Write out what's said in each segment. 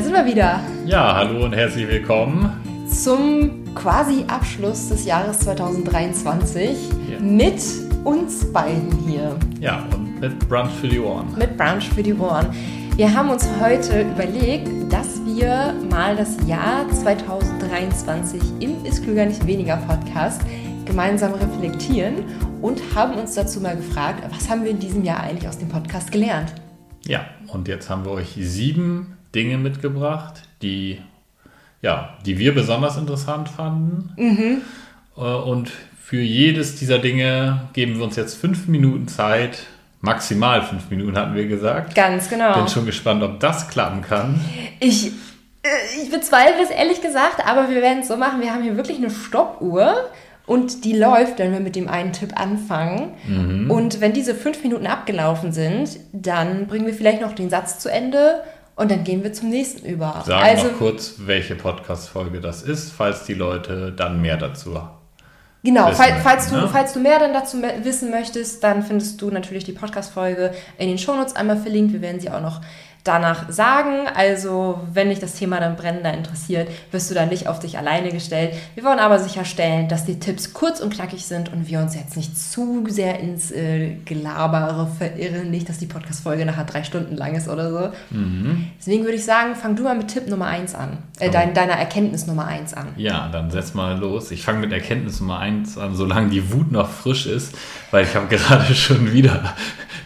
Da sind wir wieder. Ja, hallo und herzlich willkommen zum quasi Abschluss des Jahres 2023 ja. mit uns beiden hier. Ja, und mit Brunch für die Ohren. Mit Brunch für die Ohren. Wir haben uns heute überlegt, dass wir mal das Jahr 2023 im Ist Klüger nicht weniger Podcast gemeinsam reflektieren und haben uns dazu mal gefragt, was haben wir in diesem Jahr eigentlich aus dem Podcast gelernt? Ja, und jetzt haben wir euch sieben Dinge mitgebracht, die, ja, die wir besonders interessant fanden. Mhm. Äh, und für jedes dieser Dinge geben wir uns jetzt fünf Minuten Zeit. Maximal fünf Minuten hatten wir gesagt. Ganz genau. Bin schon gespannt, ob das klappen kann. Ich, äh, ich bezweifle es ehrlich gesagt, aber wir werden es so machen. Wir haben hier wirklich eine Stoppuhr und die läuft, wenn wir mit dem einen Tipp anfangen. Mhm. Und wenn diese fünf Minuten abgelaufen sind, dann bringen wir vielleicht noch den Satz zu Ende und dann gehen wir zum nächsten über. Sag also, noch kurz, welche Podcast-Folge das ist, falls die Leute dann mehr dazu. Genau, falls, falls, du, ne? falls du mehr dann dazu wissen möchtest, dann findest du natürlich die Podcast-Folge in den Shownotes einmal verlinkt. Wir werden sie auch noch danach sagen. Also, wenn dich das Thema dann brennender interessiert, wirst du dann nicht auf dich alleine gestellt. Wir wollen aber sicherstellen, dass die Tipps kurz und knackig sind und wir uns jetzt nicht zu sehr ins äh, Gelabere verirren. Nicht, dass die Podcast-Folge nachher drei Stunden lang ist oder so. Mhm. Deswegen würde ich sagen, fang du mal mit Tipp Nummer 1 an. Äh, oh. dein, deiner Erkenntnis Nummer 1 an. Ja, dann setz mal los. Ich fange mit Erkenntnis Nummer 1 an, solange die Wut noch frisch ist, weil ich habe gerade schon wieder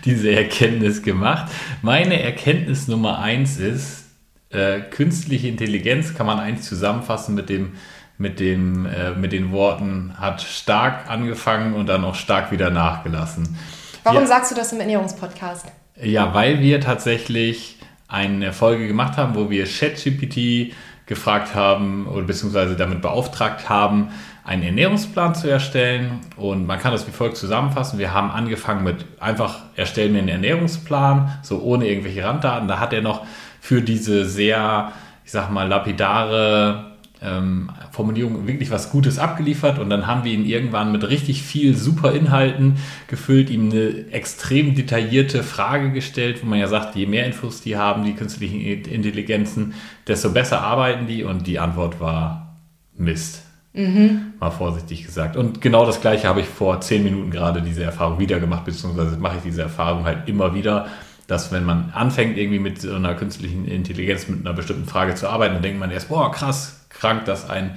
diese Erkenntnis gemacht. Meine Erkenntnis Nummer eins ist, äh, künstliche Intelligenz kann man eigentlich zusammenfassen mit dem, mit, dem, äh, mit den Worten, hat stark angefangen und dann auch stark wieder nachgelassen. Warum ja, sagst du das im Ernährungspodcast? Ja, weil wir tatsächlich eine Folge gemacht haben, wo wir ChatGPT gefragt haben oder beziehungsweise damit beauftragt haben, einen Ernährungsplan zu erstellen. Und man kann das wie folgt zusammenfassen. Wir haben angefangen mit einfach erstellen wir einen Ernährungsplan, so ohne irgendwelche Randdaten. Da hat er noch für diese sehr, ich sag mal, lapidare ähm, Formulierung wirklich was Gutes abgeliefert und dann haben wir ihn irgendwann mit richtig viel super Inhalten gefüllt, ihm eine extrem detaillierte Frage gestellt, wo man ja sagt, je mehr Infos die haben, die künstlichen Intelligenzen, desto besser arbeiten die und die Antwort war Mist. Mhm. Mal vorsichtig gesagt. Und genau das gleiche habe ich vor zehn Minuten gerade diese Erfahrung wieder gemacht, beziehungsweise mache ich diese Erfahrung halt immer wieder, dass wenn man anfängt, irgendwie mit so einer künstlichen Intelligenz, mit einer bestimmten Frage zu arbeiten, dann denkt man erst, boah, krass, krank, dass ein,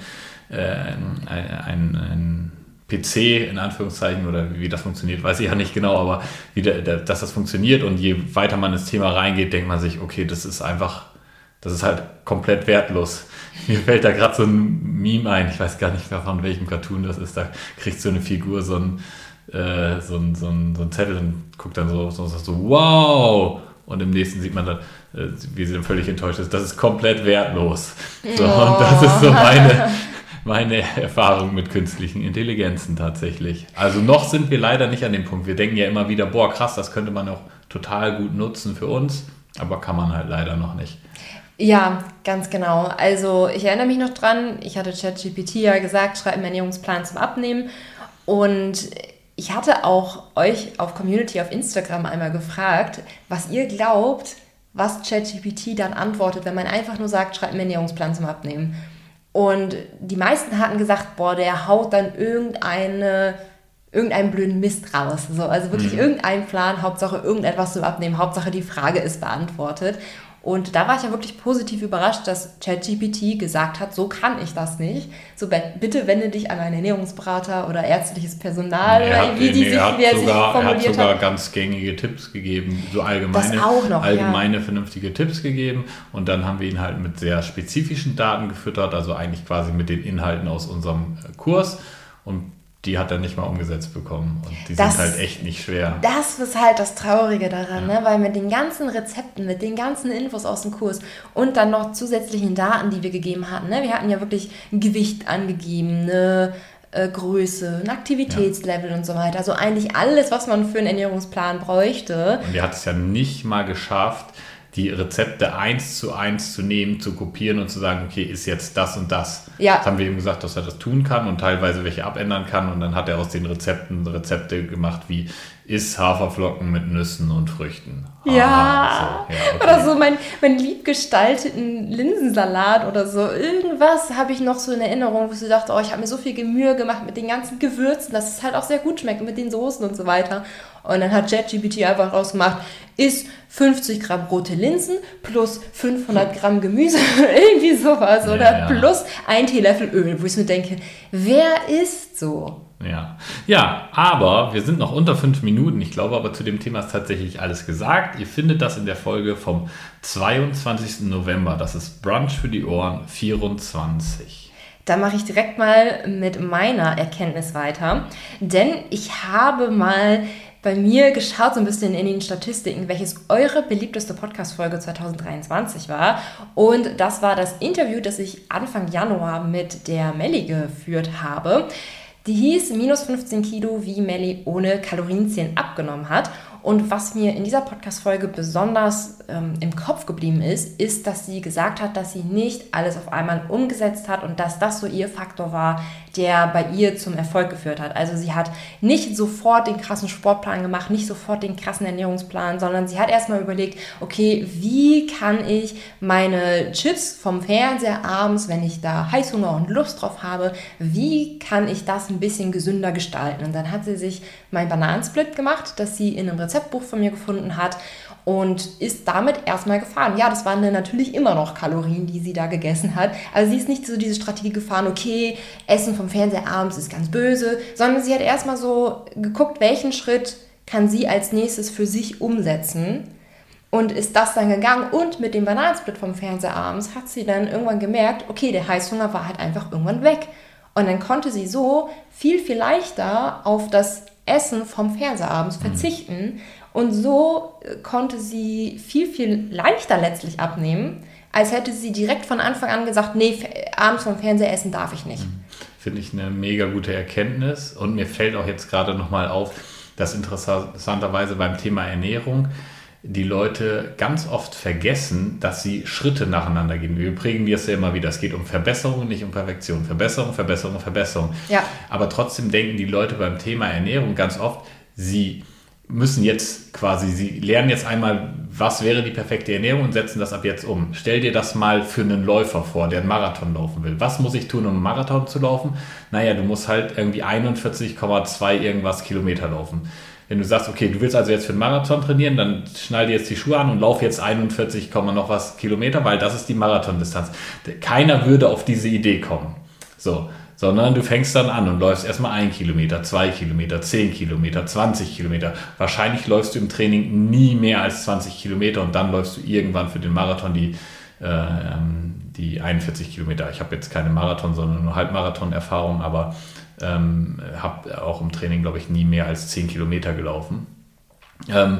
äh, ein, ein, ein PC in Anführungszeichen oder wie das funktioniert, weiß ich ja nicht genau, aber wie der, dass das funktioniert und je weiter man ins Thema reingeht, denkt man sich, okay, das ist einfach, das ist halt komplett wertlos. Mir fällt da gerade so ein Meme ein, ich weiß gar nicht mehr von welchem Cartoon das ist, da kriegt so eine Figur so ein, äh, so ein, so ein, so ein Zettel und guckt dann so, so, so, wow! Und im nächsten sieht man dann, äh, wie sie dann völlig enttäuscht ist. Das ist komplett wertlos. So, oh. Und das ist so meine, meine Erfahrung mit künstlichen Intelligenzen tatsächlich. Also noch sind wir leider nicht an dem Punkt. Wir denken ja immer wieder, boah, krass, das könnte man auch total gut nutzen für uns, aber kann man halt leider noch nicht. Ja, ganz genau. Also ich erinnere mich noch dran, ich hatte ChatGPT ja gesagt, schreib einen Ernährungsplan zum Abnehmen. Und ich hatte auch euch auf Community auf Instagram einmal gefragt, was ihr glaubt, was ChatGPT dann antwortet, wenn man einfach nur sagt, schreib einen Ernährungsplan zum Abnehmen. Und die meisten hatten gesagt, boah, der haut dann irgendeine irgendeinen blöden Mist raus. So, also wirklich mhm. irgendein Plan, Hauptsache irgendetwas zum Abnehmen, Hauptsache die Frage ist beantwortet. Und da war ich ja wirklich positiv überrascht, dass ChatGPT gesagt hat, so kann ich das nicht. So bitte wende dich an einen Ernährungsberater oder ärztliches Personal er oder hat, wie die sich, wie er sogar, sich formuliert Er hat sogar hat. ganz gängige Tipps gegeben, so allgemeine, noch, allgemeine ja. vernünftige Tipps gegeben. Und dann haben wir ihn halt mit sehr spezifischen Daten gefüttert, also eigentlich quasi mit den Inhalten aus unserem Kurs. Und die hat er nicht mal umgesetzt bekommen. Und die das, sind halt echt nicht schwer. Das ist halt das Traurige daran, ja. ne? weil mit den ganzen Rezepten, mit den ganzen Infos aus dem Kurs und dann noch zusätzlichen Daten, die wir gegeben hatten. Ne? Wir hatten ja wirklich ein Gewicht angegeben, eine äh, Größe, ein Aktivitätslevel ja. und so weiter. Also eigentlich alles, was man für einen Ernährungsplan bräuchte. Und er hat es ja nicht mal geschafft, die Rezepte eins zu eins zu nehmen, zu kopieren und zu sagen, okay, ist jetzt das und das. Ja. Das haben wir ihm gesagt, dass er das tun kann und teilweise welche abändern kann. Und dann hat er aus den Rezepten Rezepte gemacht wie ist Haferflocken mit Nüssen und Früchten. Ja, so. ja okay. oder so mein, mein liebgestalteten Linsensalat oder so. Irgendwas habe ich noch so in Erinnerung, wo ich so dachte, oh, ich habe mir so viel Mühe gemacht mit den ganzen Gewürzen, dass es halt auch sehr gut schmeckt mit den Soßen und so weiter. Und dann hat ChatGPT einfach rausgemacht, ist 50 Gramm rote Linsen plus 500 Gramm Gemüse, irgendwie sowas. Oder ja, ja. plus ein Teelöffel Öl, wo ich mir denke, wer ist so? Ja. ja, aber wir sind noch unter fünf Minuten. Ich glaube aber zu dem Thema ist tatsächlich alles gesagt. Ihr findet das in der Folge vom 22. November. Das ist Brunch für die Ohren 24. Da mache ich direkt mal mit meiner Erkenntnis weiter. Denn ich habe mal bei mir geschaut, so ein bisschen in den Statistiken, welches eure beliebteste Podcast-Folge 2023 war. Und das war das Interview, das ich Anfang Januar mit der Melli geführt habe. Die hieß minus 15 Kilo, wie Melly ohne Kalorienzählen abgenommen hat. Und was mir in dieser Podcast-Folge besonders ähm, im Kopf geblieben ist, ist, dass sie gesagt hat, dass sie nicht alles auf einmal umgesetzt hat und dass das so ihr Faktor war, der bei ihr zum Erfolg geführt hat. Also sie hat nicht sofort den krassen Sportplan gemacht, nicht sofort den krassen Ernährungsplan, sondern sie hat erstmal überlegt, okay, wie kann ich meine Chips vom Fernseher abends, wenn ich da Heißhunger und Lust drauf habe, wie kann ich das ein bisschen gesünder gestalten? Und dann hat sie sich mein Bananensplit gemacht, das sie in einem Rezeptbuch von mir gefunden hat und ist damit erstmal gefahren. Ja, das waren dann natürlich immer noch Kalorien, die sie da gegessen hat. Also sie ist nicht so diese Strategie gefahren, okay, Essen vom Fernseher abends ist ganz böse, sondern sie hat erstmal so geguckt, welchen Schritt kann sie als nächstes für sich umsetzen und ist das dann gegangen und mit dem Bananensplit vom Fernseher abends hat sie dann irgendwann gemerkt, okay, der Heißhunger war halt einfach irgendwann weg. Und dann konnte sie so viel, viel leichter auf das Essen vom Fernseher abends verzichten, und so äh, konnte sie viel, viel leichter letztlich abnehmen, als hätte sie direkt von Anfang an gesagt, nee, abends vom Fernseher essen darf ich nicht. Mhm. Finde ich eine mega gute Erkenntnis. Und mir fällt auch jetzt gerade nochmal auf, dass interessanterweise beim Thema Ernährung die Leute ganz oft vergessen, dass sie Schritte nacheinander gehen. Wir prägen das ja immer wieder. Es geht um Verbesserung, nicht um Perfektion. Verbesserung, Verbesserung, Verbesserung. Ja. Aber trotzdem denken die Leute beim Thema Ernährung ganz oft, sie müssen jetzt quasi, sie lernen jetzt einmal, was wäre die perfekte Ernährung und setzen das ab jetzt um. Stell dir das mal für einen Läufer vor, der einen Marathon laufen will. Was muss ich tun, um einen Marathon zu laufen? Naja, du musst halt irgendwie 41,2 irgendwas Kilometer laufen. Wenn du sagst, okay, du willst also jetzt für einen Marathon trainieren, dann schneide jetzt die Schuhe an und lauf jetzt 41, noch was Kilometer, weil das ist die Marathondistanz. Keiner würde auf diese Idee kommen. So, sondern du fängst dann an und läufst erstmal ein Kilometer, zwei Kilometer, zehn Kilometer, 20 Kilometer. Wahrscheinlich läufst du im Training nie mehr als 20 Kilometer und dann läufst du irgendwann für den Marathon die, äh, ähm, die 41 Kilometer. Ich habe jetzt keine Marathon, sondern nur Halbmarathon-Erfahrung, aber ähm, habe auch im Training, glaube ich, nie mehr als 10 Kilometer gelaufen. Ähm,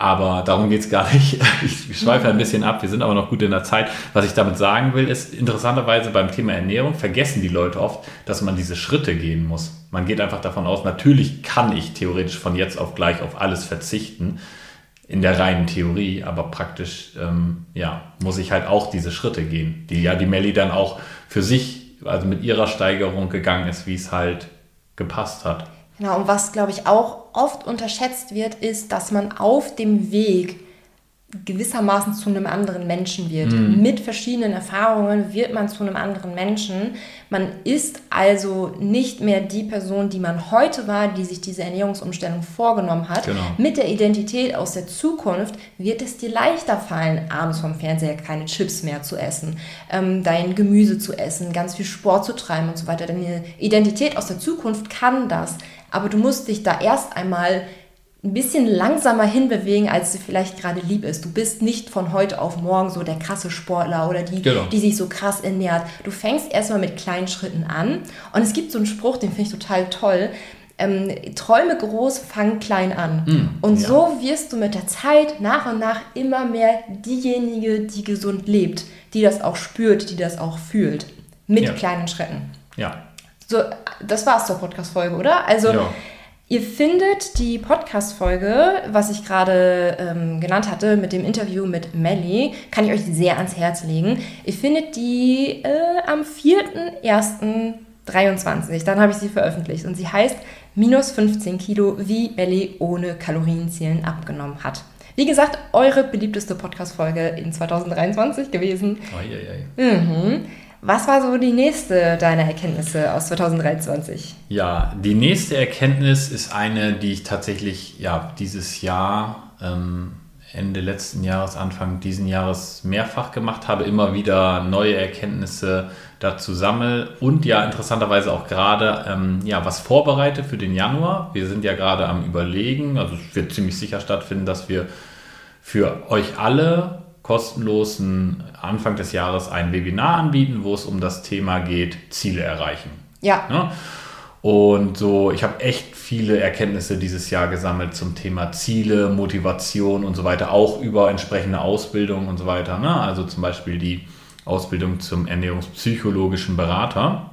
aber darum geht es gar nicht. Ich schweife ein bisschen ab. Wir sind aber noch gut in der Zeit. Was ich damit sagen will, ist, interessanterweise beim Thema Ernährung vergessen die Leute oft, dass man diese Schritte gehen muss. Man geht einfach davon aus, natürlich kann ich theoretisch von jetzt auf gleich auf alles verzichten, in der reinen Theorie, aber praktisch ähm, ja, muss ich halt auch diese Schritte gehen, die ja die Melli dann auch für sich, also mit ihrer Steigerung gegangen ist, wie es halt gepasst hat. Genau, und was, glaube ich, auch oft unterschätzt wird, ist, dass man auf dem Weg gewissermaßen zu einem anderen Menschen wird. Mhm. Mit verschiedenen Erfahrungen wird man zu einem anderen Menschen. Man ist also nicht mehr die Person, die man heute war, die sich diese Ernährungsumstellung vorgenommen hat. Genau. Mit der Identität aus der Zukunft wird es dir leichter fallen, abends vom Fernseher keine Chips mehr zu essen, ähm, dein Gemüse zu essen, ganz viel Sport zu treiben und so weiter. Deine Identität aus der Zukunft kann das. Aber du musst dich da erst einmal ein bisschen langsamer hinbewegen, als sie vielleicht gerade lieb ist. Du bist nicht von heute auf morgen so der krasse Sportler oder die, genau. die sich so krass ernährt. Du fängst erstmal mit kleinen Schritten an. Und es gibt so einen Spruch, den finde ich total toll. Ähm, träume groß, fang klein an. Mm, und ja. so wirst du mit der Zeit nach und nach immer mehr diejenige, die gesund lebt, die das auch spürt, die das auch fühlt. Mit ja. kleinen Schritten. Ja. So, das war's zur Podcast-Folge, oder? Also, ja. Ihr findet die Podcast-Folge, was ich gerade ähm, genannt hatte, mit dem Interview mit Melly, kann ich euch sehr ans Herz legen. Ihr findet die äh, am 4.1.23. Dann habe ich sie veröffentlicht. Und sie heißt Minus 15 Kilo, wie Melly ohne Kalorienzählen abgenommen hat. Wie gesagt, eure beliebteste Podcast-Folge in 2023 gewesen. Oi, oi, oi. Mhm. Was war so die nächste deiner Erkenntnisse aus 2023? Ja, die nächste Erkenntnis ist eine, die ich tatsächlich ja, dieses Jahr, ähm, Ende letzten Jahres, Anfang diesen Jahres mehrfach gemacht habe, immer wieder neue Erkenntnisse dazu sammle und ja interessanterweise auch gerade ähm, ja, was vorbereite für den Januar. Wir sind ja gerade am Überlegen, also es wird ziemlich sicher stattfinden, dass wir für euch alle kostenlosen Anfang des Jahres ein Webinar anbieten, wo es um das Thema geht, Ziele erreichen. Ja. Ne? Und so, ich habe echt viele Erkenntnisse dieses Jahr gesammelt zum Thema Ziele, Motivation und so weiter, auch über entsprechende Ausbildung und so weiter. Ne? Also zum Beispiel die Ausbildung zum ernährungspsychologischen Berater.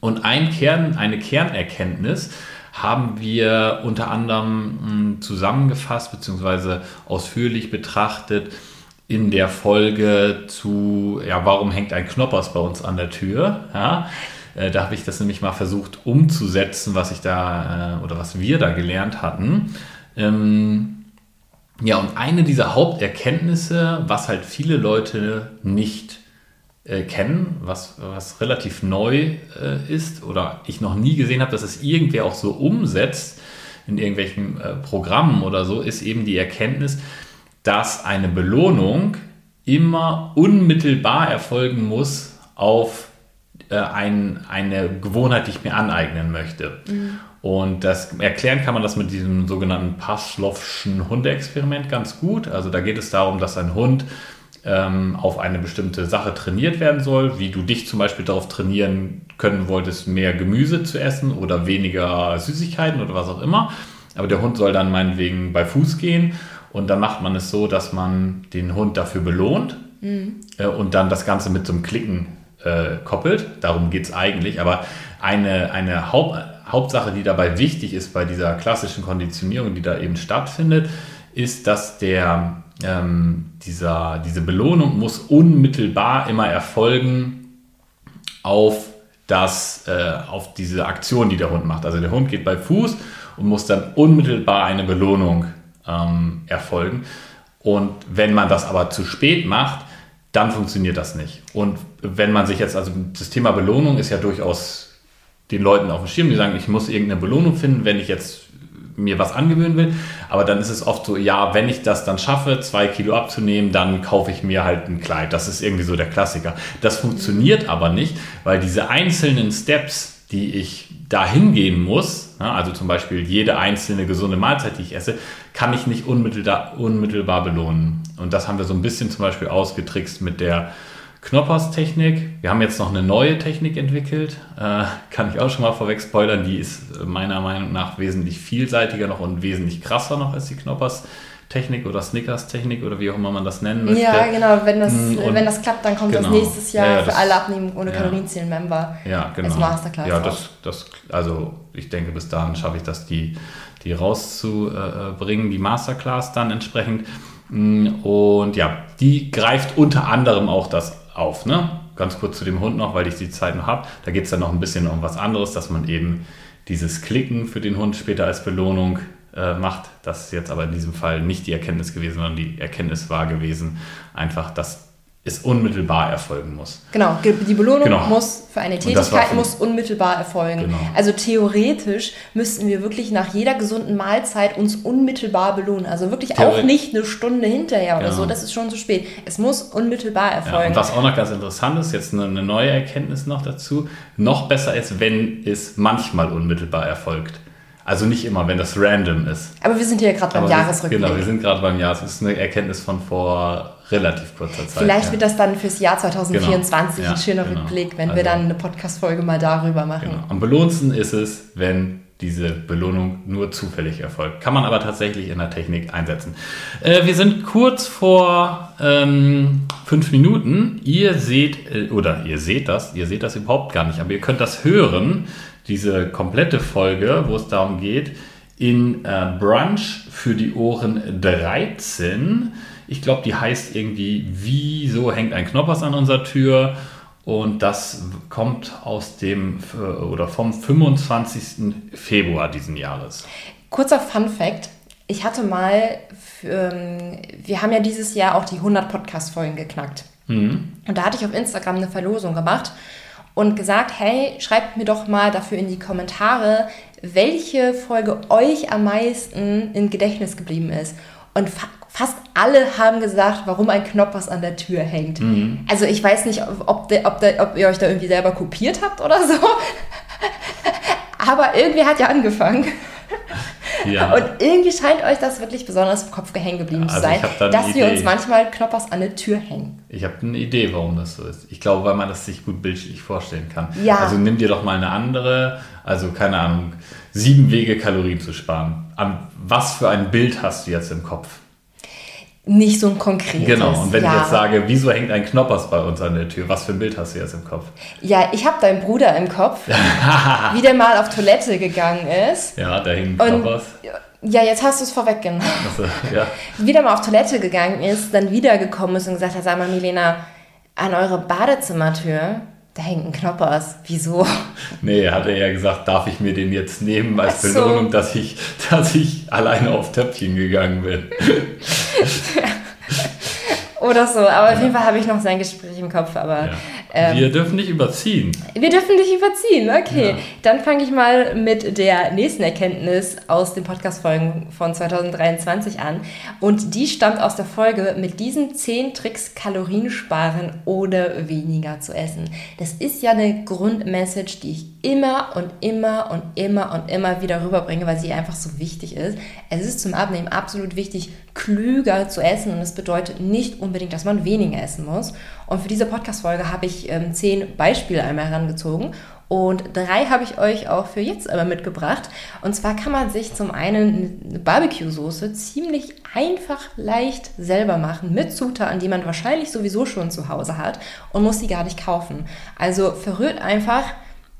Und ein Kern, eine Kernerkenntnis haben wir unter anderem hm, zusammengefasst bzw. ausführlich betrachtet in der Folge zu, ja, warum hängt ein Knoppers bei uns an der Tür? Ja, äh, da habe ich das nämlich mal versucht umzusetzen, was ich da äh, oder was wir da gelernt hatten. Ähm, ja, und eine dieser Haupterkenntnisse, was halt viele Leute nicht äh, kennen, was, was relativ neu äh, ist oder ich noch nie gesehen habe, dass es irgendwer auch so umsetzt in irgendwelchen äh, Programmen oder so, ist eben die Erkenntnis, dass eine Belohnung immer unmittelbar erfolgen muss auf äh, ein, eine Gewohnheit, die ich mir aneignen möchte. Mhm. Und das erklären kann man das mit diesem sogenannten Pavlovschen Hundeexperiment ganz gut. Also da geht es darum, dass ein Hund ähm, auf eine bestimmte Sache trainiert werden soll, wie du dich zum Beispiel darauf trainieren können wolltest, mehr Gemüse zu essen oder weniger Süßigkeiten oder was auch immer. Aber der Hund soll dann meinetwegen bei Fuß gehen und dann macht man es so, dass man den Hund dafür belohnt mhm. äh, und dann das Ganze mit so einem Klicken äh, koppelt. Darum geht es eigentlich. Aber eine, eine Haupt, Hauptsache, die dabei wichtig ist bei dieser klassischen Konditionierung, die da eben stattfindet, ist, dass der, ähm, dieser, diese Belohnung muss unmittelbar immer erfolgen auf, das, äh, auf diese Aktion, die der Hund macht. Also der Hund geht bei Fuß und muss dann unmittelbar eine Belohnung ähm, erfolgen. Und wenn man das aber zu spät macht, dann funktioniert das nicht. Und wenn man sich jetzt, also das Thema Belohnung ist ja durchaus den Leuten auf dem Schirm, die sagen, ich muss irgendeine Belohnung finden, wenn ich jetzt mir was angewöhnen will. Aber dann ist es oft so, ja, wenn ich das dann schaffe, zwei Kilo abzunehmen, dann kaufe ich mir halt ein Kleid. Das ist irgendwie so der Klassiker. Das funktioniert aber nicht, weil diese einzelnen Steps, die ich dahin gehen muss, also zum Beispiel jede einzelne gesunde Mahlzeit, die ich esse, kann ich nicht unmittelbar, unmittelbar belohnen. Und das haben wir so ein bisschen zum Beispiel ausgetrickst mit der Knoppers-Technik. Wir haben jetzt noch eine neue Technik entwickelt, äh, kann ich auch schon mal vorweg spoilern. Die ist meiner Meinung nach wesentlich vielseitiger noch und wesentlich krasser noch als die Knoppers-Technik. Technik oder Snickers-Technik oder wie auch immer man das nennen möchte. Ja, genau. Wenn das, mm, und wenn das klappt, dann kommt genau. das nächstes Jahr ja, ja, für alle Abnehmen ohne ja. Kalorienzählen-Member ja, genau. als Masterclass. Ja, das, das, also ich denke, bis dahin schaffe ich das, die, die rauszubringen, die Masterclass dann entsprechend. Mm, und ja, die greift unter anderem auch das auf. Ne? Ganz kurz zu dem Hund noch, weil ich die Zeit noch habe. Da geht es dann noch ein bisschen um was anderes, dass man eben dieses Klicken für den Hund später als Belohnung äh, macht. Das ist jetzt aber in diesem Fall nicht die Erkenntnis gewesen, sondern die Erkenntnis war gewesen, einfach, dass es unmittelbar erfolgen muss. Genau, die Belohnung genau. muss für eine Tätigkeit muss unmittelbar erfolgen. Genau. Also theoretisch müssten wir wirklich nach jeder gesunden Mahlzeit uns unmittelbar belohnen. Also wirklich Theoret auch nicht eine Stunde hinterher oder genau. so, das ist schon zu spät. Es muss unmittelbar erfolgen. Ja, und was auch noch ganz interessant ist, jetzt eine neue Erkenntnis noch dazu, noch besser ist, wenn es manchmal unmittelbar erfolgt. Also nicht immer, wenn das random ist. Aber wir sind hier gerade beim Jahresrückblick. Genau, wir sind gerade beim Jahr. Das ist eine Erkenntnis von vor relativ kurzer Zeit. Vielleicht ja. wird das dann fürs Jahr 2024 genau. ein schöner genau. Rückblick, wenn also, wir dann eine Podcast-Folge mal darüber machen. Genau. Am belohnendsten ist es, wenn diese Belohnung nur zufällig erfolgt. Kann man aber tatsächlich in der Technik einsetzen. Äh, wir sind kurz vor ähm, fünf Minuten. Ihr seht, äh, oder ihr seht das, ihr seht das überhaupt gar nicht, aber ihr könnt das hören diese komplette Folge, wo es darum geht, in äh, Brunch für die Ohren 13. Ich glaube, die heißt irgendwie, wieso hängt ein Knoppers an unserer Tür? Und das kommt aus dem oder vom 25. Februar diesen Jahres. Kurzer Fun Fact: ich hatte mal, ähm, wir haben ja dieses Jahr auch die 100 Podcast-Folgen geknackt. Mhm. Und da hatte ich auf Instagram eine Verlosung gemacht und gesagt, hey, schreibt mir doch mal dafür in die Kommentare, welche Folge euch am meisten im Gedächtnis geblieben ist. Und fa fast alle haben gesagt, warum ein Knoppers an der Tür hängt. Mhm. Also ich weiß nicht, ob, de, ob, de, ob ihr euch da irgendwie selber kopiert habt oder so. Aber irgendwie hat ja angefangen. Ja. Und irgendwie scheint euch das wirklich besonders im Kopf hängen geblieben also zu sein, dass wir uns manchmal Knoppers an der Tür hängen. Ich habe eine Idee, warum das so ist. Ich glaube, weil man das sich gut bildlich vorstellen kann. Ja. Also nimm dir doch mal eine andere, also keine Ahnung, sieben Wege Kalorien zu sparen. An was für ein Bild hast du jetzt im Kopf? Nicht so ein konkretes. Genau, und wenn ja. ich jetzt sage, wieso hängt ein Knoppers bei uns an der Tür, was für ein Bild hast du jetzt im Kopf? Ja, ich habe deinen Bruder im Kopf, wie der mal auf Toilette gegangen ist. Ja, da hing Knoppers. Ja, jetzt hast du es vorweggenommen. Also, ja. Wieder mal auf Toilette gegangen ist, dann wiedergekommen ist und gesagt hat, sag mal, Milena, an eure Badezimmertür, da hängt ein Knoppers. Wieso? Nee, hat er ja gesagt, darf ich mir den jetzt nehmen als so. Belohnung, dass ich, dass ich alleine auf Töpfchen gegangen bin. Oder so, aber auf jeden Fall habe ich noch sein Gespräch im Kopf, aber... Ja. Ähm, wir dürfen nicht überziehen. Wir dürfen nicht überziehen, okay. Ja. Dann fange ich mal mit der nächsten Erkenntnis aus den Podcast-Folgen von 2023 an. Und die stammt aus der Folge mit diesen 10 Tricks Kalorien sparen oder weniger zu essen. Das ist ja eine Grundmessage, die ich immer und immer und immer und immer wieder rüberbringe, weil sie einfach so wichtig ist. Es ist zum Abnehmen absolut wichtig, klüger zu essen und es bedeutet nicht unbedingt, dass man weniger essen muss. Und für diese Podcast-Folge habe ich ähm, zehn Beispiele einmal herangezogen und drei habe ich euch auch für jetzt einmal mitgebracht. Und zwar kann man sich zum einen eine Barbecue-Soße ziemlich einfach leicht selber machen mit Zutaten, die man wahrscheinlich sowieso schon zu Hause hat und muss sie gar nicht kaufen. Also verrührt einfach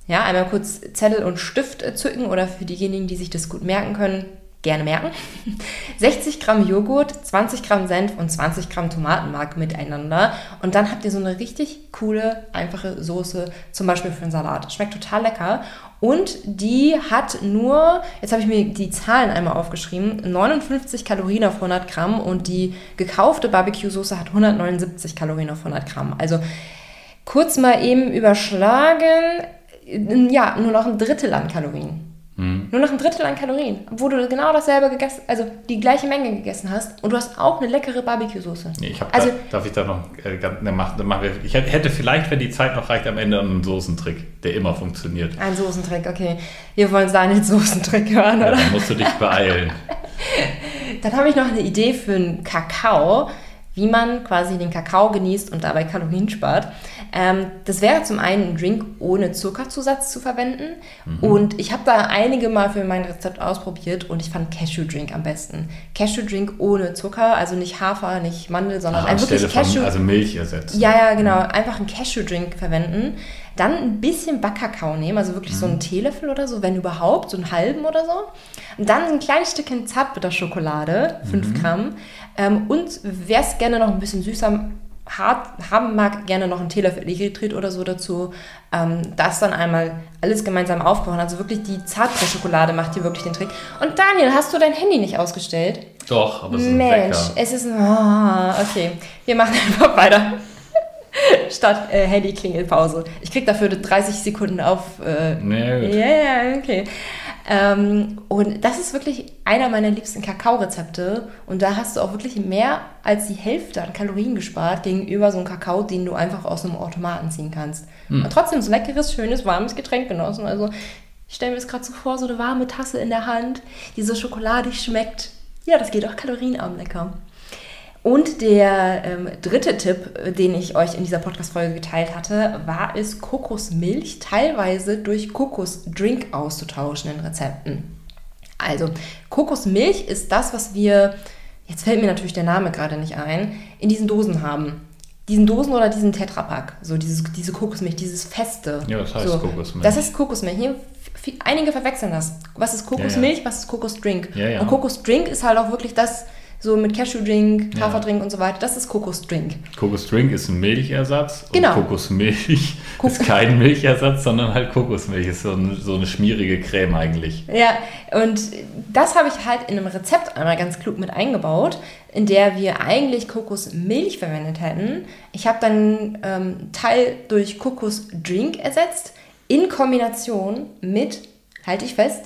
ja, einmal kurz Zettel und Stift zücken oder für diejenigen, die sich das gut merken können, gerne merken. 60 Gramm Joghurt, 20 Gramm Senf und 20 Gramm Tomatenmark miteinander. Und dann habt ihr so eine richtig coole, einfache Soße, zum Beispiel für einen Salat. Schmeckt total lecker. Und die hat nur, jetzt habe ich mir die Zahlen einmal aufgeschrieben, 59 Kalorien auf 100 Gramm und die gekaufte Barbecue-Soße hat 179 Kalorien auf 100 Gramm. Also kurz mal eben überschlagen, ja, nur noch ein Drittel an Kalorien. Mhm. Nur noch ein Drittel an Kalorien, obwohl du genau dasselbe gegessen, also die gleiche Menge gegessen hast und du hast auch eine leckere Barbecue-Soße. Nee, ich also, da, darf ich da noch, äh, ne, mach, mach, ich hätte vielleicht, wenn die Zeit noch reicht, am Ende einen Soßentrick, der immer funktioniert. Ein Soßentrick, okay. Wir wollen seinen Soßentrick hören, oder? Ja, dann musst du dich beeilen. dann habe ich noch eine Idee für einen Kakao wie man quasi den Kakao genießt und dabei Kalorien spart. Ähm, das wäre zum einen ein Drink ohne Zuckerzusatz zu verwenden. Mhm. Und ich habe da einige Mal für mein Rezept ausprobiert und ich fand Cashew Drink am besten. Cashew Drink ohne Zucker, also nicht Hafer, nicht Mandel, sondern Ach, einfach wirklich Cashew. Von, also Milch ersetzt. Ja, ja, genau. Mhm. Einfach einen Cashew Drink verwenden. Dann ein bisschen Backkakao nehmen, also wirklich mhm. so einen Teelöffel oder so, wenn überhaupt, so einen halben oder so. Und dann ein kleines Stückchen Zartbitterschokolade, 5 mhm. Gramm. Ähm, und wer es gerne noch ein bisschen süßer hart haben mag, gerne noch einen Teelöffel Erythrit oder so dazu. Ähm, das dann einmal alles gemeinsam aufkochen. Also wirklich die Zartbitterschokolade macht hier wirklich den Trick. Und Daniel, hast du dein Handy nicht ausgestellt? Doch, aber es ist Mensch, ein es ist ein... Oh, okay, wir machen einfach weiter. Statt äh, Handy-Klingelpause. Ich krieg dafür 30 Sekunden auf. Äh, nee, Ja, yeah, okay. Ähm, und das ist wirklich einer meiner liebsten Kakao-Rezepte. Und da hast du auch wirklich mehr als die Hälfte an Kalorien gespart gegenüber so einem Kakao, den du einfach aus einem Automaten ziehen kannst. Hm. Und trotzdem so ein leckeres, schönes, warmes Getränk genossen. Also ich stelle mir das gerade so vor, so eine warme Tasse in der Hand, die so schokoladig schmeckt. Ja, das geht auch kalorienarm lecker. Und der ähm, dritte Tipp, äh, den ich euch in dieser Podcast-Folge geteilt hatte, war es, Kokosmilch teilweise durch Kokosdrink auszutauschen in Rezepten. Also, Kokosmilch ist das, was wir, jetzt fällt mir natürlich der Name gerade nicht ein, in diesen Dosen haben. Diesen Dosen oder diesen Tetrapack, so dieses, diese Kokosmilch, dieses Feste. Ja, das heißt so, Kokosmilch. Das ist Kokosmilch. Hier, einige verwechseln das. Was ist Kokosmilch, ja, ja. was ist Kokosdrink? Ja. Und Kokosdrink ist halt auch wirklich das, so mit Cashew-Drink, Haferdrink und so weiter. Das ist Kokosdrink. Kokosdrink ist ein Milchersatz. Genau. Und Kokosmilch ist kein Milchersatz, sondern halt Kokosmilch. Ist so, ein, so eine schmierige Creme eigentlich. Ja, und das habe ich halt in einem Rezept einmal ganz klug mit eingebaut, in der wir eigentlich Kokosmilch verwendet hätten. Ich habe dann ähm, Teil durch Kokosdrink ersetzt, in Kombination mit, halte ich fest,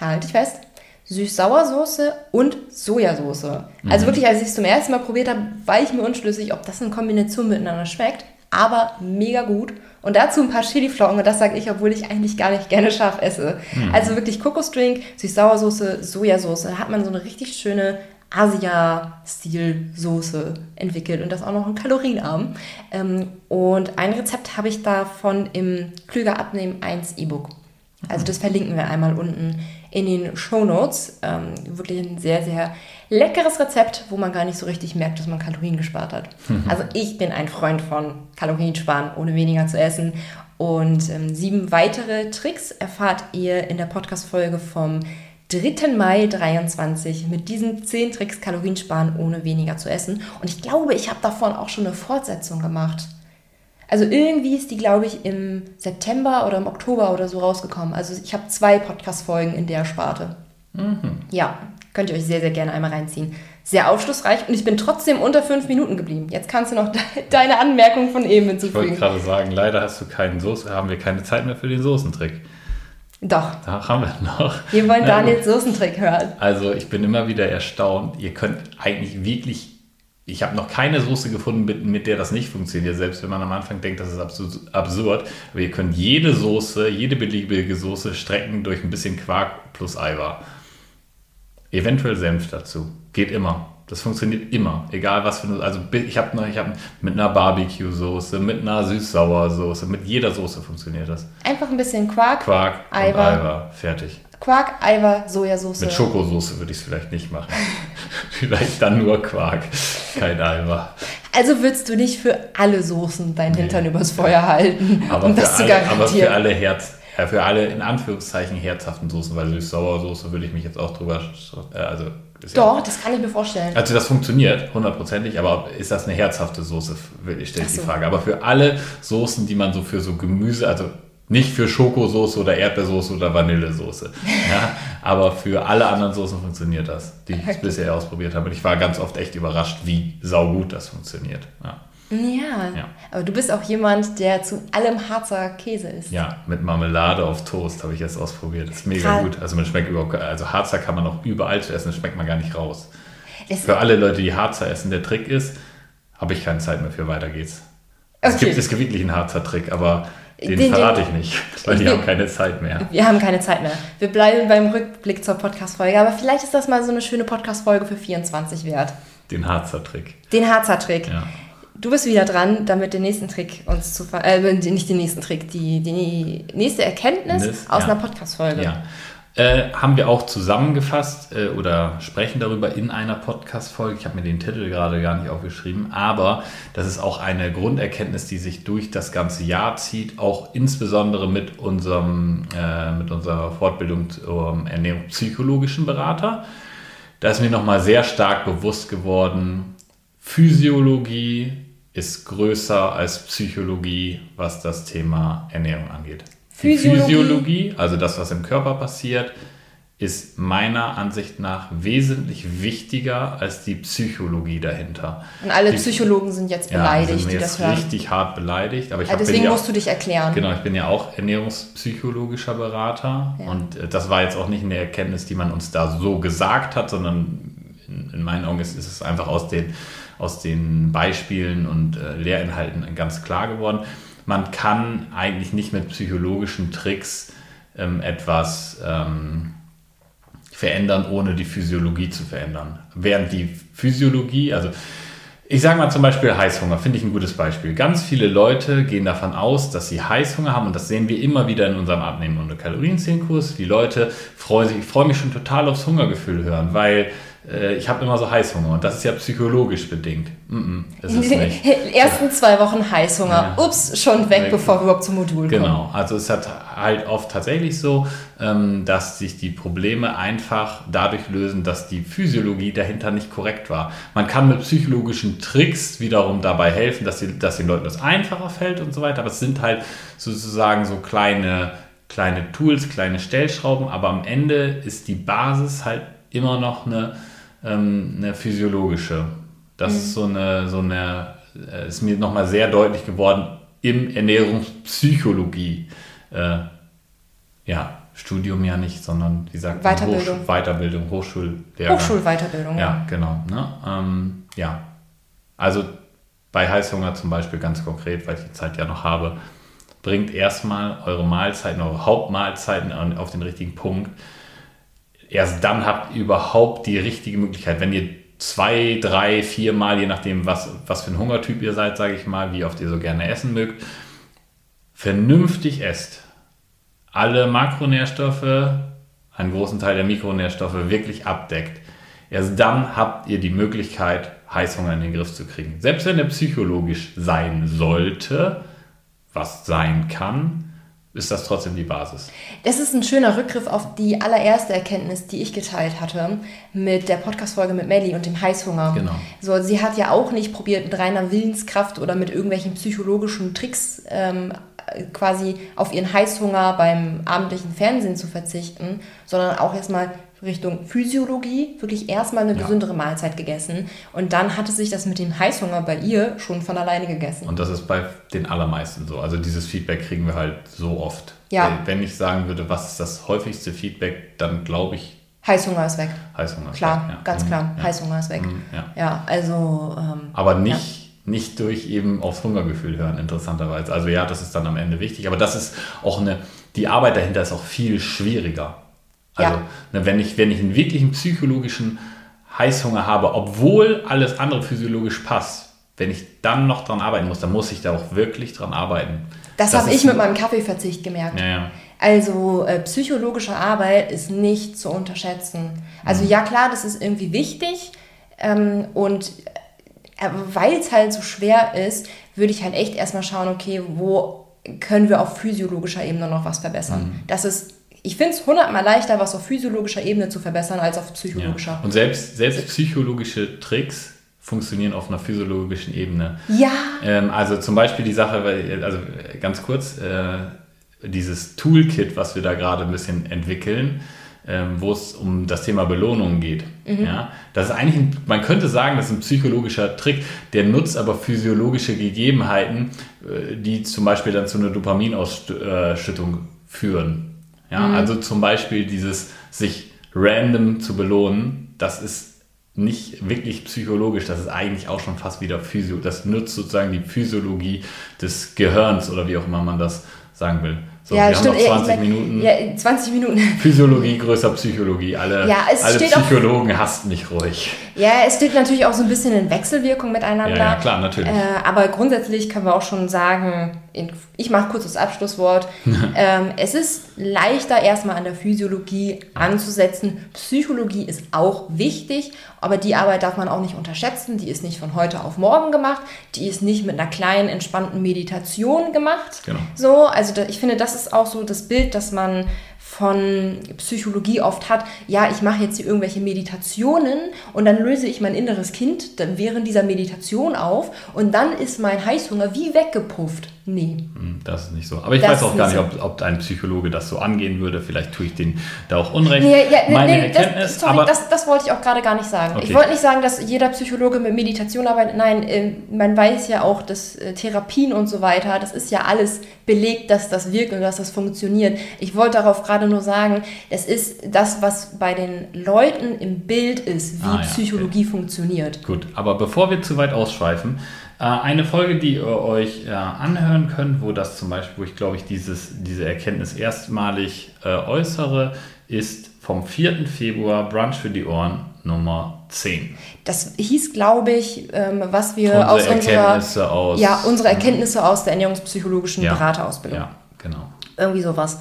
halte ich fest, Süß-Sauersoße und Sojasauce. Also wirklich, als ich es zum ersten Mal probiert habe, war ich mir unschlüssig, ob das in Kombination miteinander schmeckt. Aber mega gut. Und dazu ein paar Chiliflocken. Und das sage ich, obwohl ich eigentlich gar nicht gerne scharf esse. Also wirklich Kokosdrink, Süß-Sauersoße, Sojasauce. Da hat man so eine richtig schöne Asia-Stil-Soße entwickelt und das auch noch in kalorienarm. Ähm, und ein Rezept habe ich davon im Klüger Abnehmen 1 E-Book. Also das verlinken wir einmal unten in den Show Notes. Ähm, wirklich ein sehr, sehr leckeres Rezept, wo man gar nicht so richtig merkt, dass man Kalorien gespart hat. Also ich bin ein Freund von Kalorien sparen, ohne weniger zu essen. Und ähm, sieben weitere Tricks erfahrt ihr in der Podcast-Folge vom 3. Mai 23 mit diesen 10 Tricks Kalorien sparen, ohne weniger zu essen. Und ich glaube, ich habe davon auch schon eine Fortsetzung gemacht. Also irgendwie ist die, glaube ich, im September oder im Oktober oder so rausgekommen. Also ich habe zwei Podcast-Folgen in der Sparte. Ja, könnt ihr euch sehr, sehr gerne einmal reinziehen. Sehr aufschlussreich und ich bin trotzdem unter fünf Minuten geblieben. Jetzt kannst du noch de deine Anmerkung von eben Ich wollte hinzufügen. gerade sagen, leider hast du keinen Soße, haben wir keine Zeit mehr für den Soßentrick. Doch, Da haben wir noch. wir wollen. Daniels Soßentrick hören. Also ich bin immer wieder erstaunt. Ihr könnt eigentlich wirklich. Ich habe noch keine Soße gefunden, mit, mit der das nicht funktioniert, selbst wenn man am Anfang denkt, das ist absu- absurd. Aber ihr könnt jede Soße, jede beliebige Soße strecken durch ein bisschen Quark plus Eiweiß. Eventuell Senf dazu. Geht immer. Das funktioniert immer. Egal was für eine. Also ich habe ich hab mit einer Barbecue-Soße, mit einer Süß-Sauer-Soße, mit jeder Soße funktioniert das. Einfach ein bisschen Quark, Quark und Eiweiß. Eiweiß. Fertig. Quark, Eiweiß, Sojasauce. Mit Schokosoße würde ich es vielleicht nicht machen. vielleicht dann nur Quark, kein Eimer. Also würdest du nicht für alle Soßen deinen Hintern übers Feuer halten, Aber, um für das zu alle, aber für garantieren? alle Herz, äh, für alle in Anführungszeichen herzhaften Soßen, weil süß-sauer-Soße würde ich mich jetzt auch drüber. Äh, also, ist ja- Doch, das kann ich mir vorstellen. Also das funktioniert hundertprozentig, aber ist das eine herzhafte Soße, stelle ich so. die Frage. Aber für alle Soßen, die man so für so Gemüse, also nicht für Schokosoße oder Erdbeersoße oder Vanillesoße, ja, aber für alle anderen Soßen funktioniert das, die ich bisher ausprobiert habe. Und ich war ganz oft echt überrascht, wie saugut das funktioniert. Ja, Ja. Ja. aber du bist auch jemand, der zu allem Harzer Käse isst. ja mit Marmelade auf Toast habe ich jetzt ausprobiert. Das ist mega Krass. gut. Also man schmeckt überhaupt, also Harzer kann man auch überall zu essen, das schmeckt man gar nicht raus. Es- Für alle Leute, die Harzer essen, der Trick ist, habe ich keine Zeit mehr für, weiter geht's. Es, Okay. gibt, es gibt wirklich einen Harzer Trick, aber den, Den- verrate den- ich nicht, weil die den- haben keine Zeit mehr. Wir haben keine Zeit mehr. Wir bleiben beim Rückblick zur Podcast-Folge, aber vielleicht ist das mal so eine schöne Podcast-Folge für 24 wert. Den Harzer Trick. Den Harzer Trick. Ja. Du bist wieder dran, damit den nächsten Trick uns zu ver äh, nicht den nächsten Trick, die, die nächste Erkenntnis Nis- aus ja. einer Podcast-Folge. Ja. Äh, haben wir auch zusammengefasst äh, oder sprechen darüber in einer Podcast-Folge. Ich habe mir den Titel gerade gar nicht aufgeschrieben, aber das ist auch eine Grunderkenntnis, die sich durch das ganze Jahr zieht, auch insbesondere mit, unserem, äh, mit unserer Fortbildung zum ernährungspsychologischen Berater. Da ist mir nochmal sehr stark bewusst geworden, Physiologie ist größer als Psychologie, was das Thema Ernährung angeht. Physiologie? Physiologie, also das, was im Körper passiert, ist meiner Ansicht nach wesentlich wichtiger als die Psychologie dahinter. Und alle Die- Psychologen sind jetzt Ja, beleidigt, sind die das hören. richtig hart beleidigt. Aber ich Ja, hab- deswegen ja musst du dich erklären. Genau, ich bin ja auch ernährungspsychologischer Berater Ja. und äh, das war jetzt auch nicht eine Erkenntnis, die man uns da so gesagt hat, sondern in, in meinen Augen ist, ist es einfach aus den, aus den Beispielen und äh, Lehrinhalten ganz klar geworden. Man kann eigentlich nicht mit psychologischen Tricks ähm, etwas ähm, verändern, ohne die Physiologie zu verändern. Während die Physiologie, also ich sage mal zum Beispiel Heißhunger, finde ich ein gutes Beispiel. Ganz viele Leute gehen davon aus, dass sie Heißhunger haben und das sehen wir immer wieder in unserem Abnehmen- und Kalorienzählenkurs. Die Leute freuen sich, ich freue mich schon total aufs Hungergefühl hören, weil ich habe immer so Heißhunger und das ist ja psychologisch bedingt. Mm -mm, ist nicht. Ersten zwei Wochen Heißhunger. Ja. Ups, schon weg, weg, bevor wir überhaupt zum Modul kommen. Genau, also es hat halt oft tatsächlich so, ähm, dass sich die Probleme einfach dadurch lösen, dass die Physiologie dahinter nicht korrekt war. Man kann mit psychologischen Tricks wiederum dabei helfen, dass, die, dass den Leuten das einfacher fällt und so weiter, aber es sind halt sozusagen so kleine kleine Tools, kleine Stellschrauben, aber am Ende ist die Basis halt immer noch eine ähm, eine physiologische. Das mhm. ist so eine, so eine, äh, ist mir nochmal sehr deutlich geworden im Ernährungspsychologie. Äh, ja, Studium ja nicht, sondern wie sagt Weiterbildung. Hochsch Weiterbildung, Hochschullehrer. Hochschulweiterbildung. Ja, genau. Ne? Ähm, ja, also bei Heißhunger zum Beispiel ganz konkret, weil ich die Zeit ja noch habe, bringt erstmal eure Mahlzeiten, eure Hauptmahlzeiten auf den richtigen Punkt erst dann habt ihr überhaupt die richtige Möglichkeit. Wenn ihr zwei, drei, vier Mal, je nachdem, was, was für ein Hungertyp ihr seid, sage ich mal, wie oft ihr so gerne essen mögt, vernünftig esst. Alle Makronährstoffe, einen großen Teil der Mikronährstoffe wirklich abdeckt. Erst dann habt ihr die Möglichkeit, Heißhunger in den Griff zu kriegen. Selbst wenn er psychologisch sein sollte, was sein kann, ist das trotzdem die Basis. Das ist ein schöner Rückgriff auf die allererste Erkenntnis, die ich geteilt hatte mit der Podcast-Folge mit Melly und dem Heißhunger. Genau. So, sie hat ja auch nicht probiert, mit reiner Willenskraft oder mit irgendwelchen psychologischen Tricks ähm, quasi auf ihren Heißhunger beim abendlichen Fernsehen zu verzichten, sondern auch erstmal Richtung Physiologie wirklich erstmal eine ja. gesündere Mahlzeit gegessen. Und dann hatte sich das mit dem Heißhunger bei ihr schon von alleine gegessen. Und das ist bei den allermeisten so. Also dieses Feedback kriegen wir halt so oft. Ja. Wenn ich sagen würde, was ist das häufigste Feedback, dann glaube ich. Heißhunger ist weg. Heißhunger ist klar, weg. Ja. ganz klar. Mhm. Ja. Heißhunger ist weg. Mhm. Ja. ja, also. Ähm, Aber nicht nicht durch eben aufs Hungergefühl hören, interessanterweise. Also ja, das ist dann am Ende wichtig, aber das ist auch eine, die Arbeit dahinter ist auch viel schwieriger. Also, ja. ne, wenn, ich, wenn ich einen wirklichen psychologischen Heißhunger habe, obwohl alles andere physiologisch passt, wenn ich dann noch dran arbeiten muss, dann muss ich da auch wirklich dran arbeiten. Das, das habe ich mit meinem Kaffeeverzicht gemerkt. Ja, ja. Also äh, psychologische Arbeit ist nicht zu unterschätzen. Also mhm. ja klar, das ist irgendwie wichtig ähm, und äh, weil es halt so schwer ist, würde ich halt echt erstmal schauen, okay, wo können wir auf physiologischer Ebene noch was verbessern. Mhm. Das ist ich finde es hundertmal leichter, was auf physiologischer Ebene zu verbessern, als auf psychologischer. Ja. Und selbst, selbst psychologische Tricks funktionieren auf einer physiologischen Ebene. Ja. Ähm, also zum Beispiel die Sache, also ganz kurz, äh, dieses Toolkit, was wir da gerade ein bisschen entwickeln, ähm, wo es um das Thema Belohnung geht. Mhm. Ja, das ist eigentlich, ein, man könnte sagen, das ist ein psychologischer Trick, der nutzt aber physiologische Gegebenheiten, äh, die zum Beispiel dann zu einer Dopaminausschüttung führen. Ja, mhm. also zum Beispiel dieses sich random zu belohnen, das ist nicht wirklich psychologisch, das ist eigentlich auch schon fast wieder Physio. Das nutzt sozusagen die Physiologie des Gehirns oder wie auch immer man das sagen will. So, ja, wir stimmt. haben noch 20 ich Minuten. Ja, 20 Minuten. Physiologie größer Psychologie. Alle, ja, alle Psychologen auch, hasst mich ruhig. Ja, es steht natürlich auch so ein bisschen in Wechselwirkung miteinander. Ja, ja klar, natürlich. Äh, aber grundsätzlich können wir auch schon sagen, ich mache kurz das Abschlusswort. ähm, es ist leichter erstmal an der Physiologie anzusetzen. Psychologie ist auch wichtig, aber die Arbeit darf man auch nicht unterschätzen. Die ist nicht von heute auf morgen gemacht. Die ist nicht mit einer kleinen, entspannten Meditation gemacht. Genau. So, also ich finde, das ist auch so das Bild, dass man von Psychologie oft hat, ja, ich mache jetzt hier irgendwelche Meditationen und dann löse ich mein inneres Kind während dieser Meditation auf und dann ist mein Heißhunger wie weggepufft. Nee. Hm, das ist nicht so. Aber ich das weiß auch gar nicht, ob, ob ein Psychologe das so angehen würde. Vielleicht tue ich den da auch Unrecht. Nee, ja, Meine nee, Erkenntnis, das, sorry, aber das, das wollte ich auch gerade gar nicht sagen. Okay. Ich wollte nicht sagen, dass jeder Psychologe mit Meditation arbeitet. Nein, äh, man weiß ja auch, dass äh, Therapien und so weiter, das ist ja alles belegt, dass das wirkt und dass das funktioniert. Ich wollte darauf gerade nur sagen, es ist das, was bei den Leuten im Bild ist, wie ah, ja, Psychologie okay. funktioniert. Gut, aber bevor wir zu weit ausschweifen, eine Folge, die ihr euch äh, anhören könnt, wo das zum Beispiel, wo ich glaube ich dieses, diese Erkenntnis erstmalig äh, äußere, ist vom 4. Februar Brunch für die Ohren Nummer 10. Das hieß, glaube ich, ähm, was wir unsere aus unserer Erkenntnisse aus, ja, unsere Erkenntnisse aus der ernährungspsychologischen ja, Beraterausbildung. Ja, genau. Irgendwie sowas.